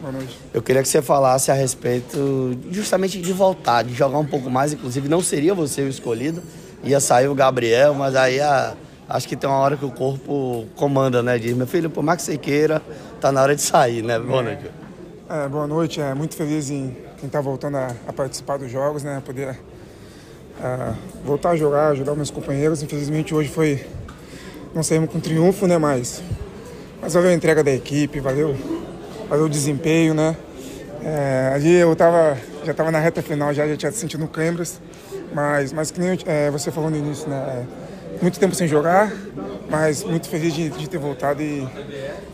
Boa noite. Eu queria que você falasse a respeito justamente de voltar, de jogar um pouco mais. Inclusive, não seria você o escolhido, ia sair o Gabriel, mas aí a, acho que tem uma hora que o corpo comanda, né? Diz, meu filho, por mais que você queira, tá na hora de sair, né? Boa noite. É, boa noite, é muito feliz em estar tá voltando a, a, participar dos jogos, né? Poder é, voltar a jogar, ajudar meus companheiros. Infelizmente hoje foi. Não saímos com triunfo, né? Mas, mas valeu a entrega da equipe, valeu fazer o desempenho, né? É, ali eu tava, já estava na reta final, já, já tinha sentido câimbras, mas, mas que nem é, você falou no início, né? É, muito tempo sem jogar, mas muito feliz de, de ter voltado e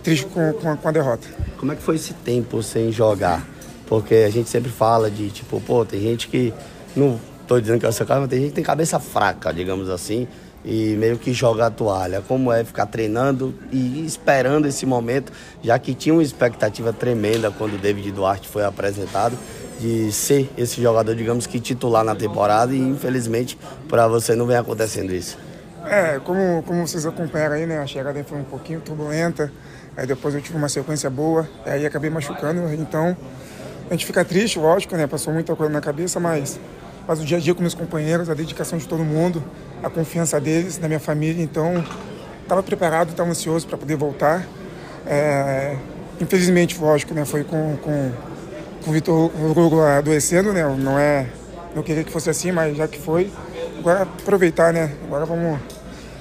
triste com, com a, com, a, derrota. Como é que foi esse tempo sem jogar? Porque a gente sempre fala de, tipo, pô, tem gente que, não estou dizendo que é o seu caso, mas tem gente que tem cabeça fraca, digamos assim, e meio que joga a toalha. Como é ficar treinando e esperando esse momento, já que tinha uma expectativa tremenda quando o David Duarte foi apresentado de ser esse jogador, digamos que titular na temporada e infelizmente para você não vem acontecendo isso. É, como, como vocês acompanharam aí, né, a chegada foi um pouquinho turbulenta, aí depois eu tive uma sequência boa, aí acabei machucando, então a gente fica triste, lógico, né, passou muita coisa na cabeça, mas mas o dia a dia com meus companheiros, a dedicação de todo mundo, a confiança deles, da minha família. Então, estava preparado, estava ansioso para poder voltar. É, infelizmente, lógico, né, foi com, com, com o Vitor Hugo adoecendo, né, não é, não queria que fosse assim, mas já que foi, agora aproveitar, né, agora vamos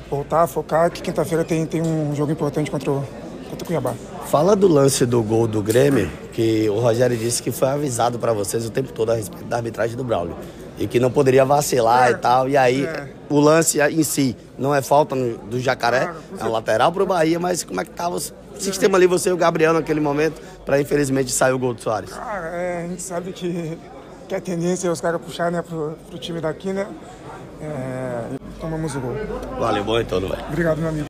voltar, focar, que quinta-feira tem, tem um jogo importante contra o, contra o Cuiabá. Fala do lance do gol do Grêmio, que o Rogério disse que foi avisado para vocês o tempo todo a respeito da arbitragem do Braulio e que não poderia vacilar é, e tal. E aí é. o lance em si não é falta do Jacaré, é um lateral pro Bahia, mas como é que tava o sistema ali, você e o Gabriel naquele momento, para infelizmente sair o gol do Soares? Cara, é, a gente sabe que, que a tendência é os caras puxar né, pro, pro time daqui, né? É, tomamos o gol. Valeu, bom então, velho. Obrigado, meu amigo.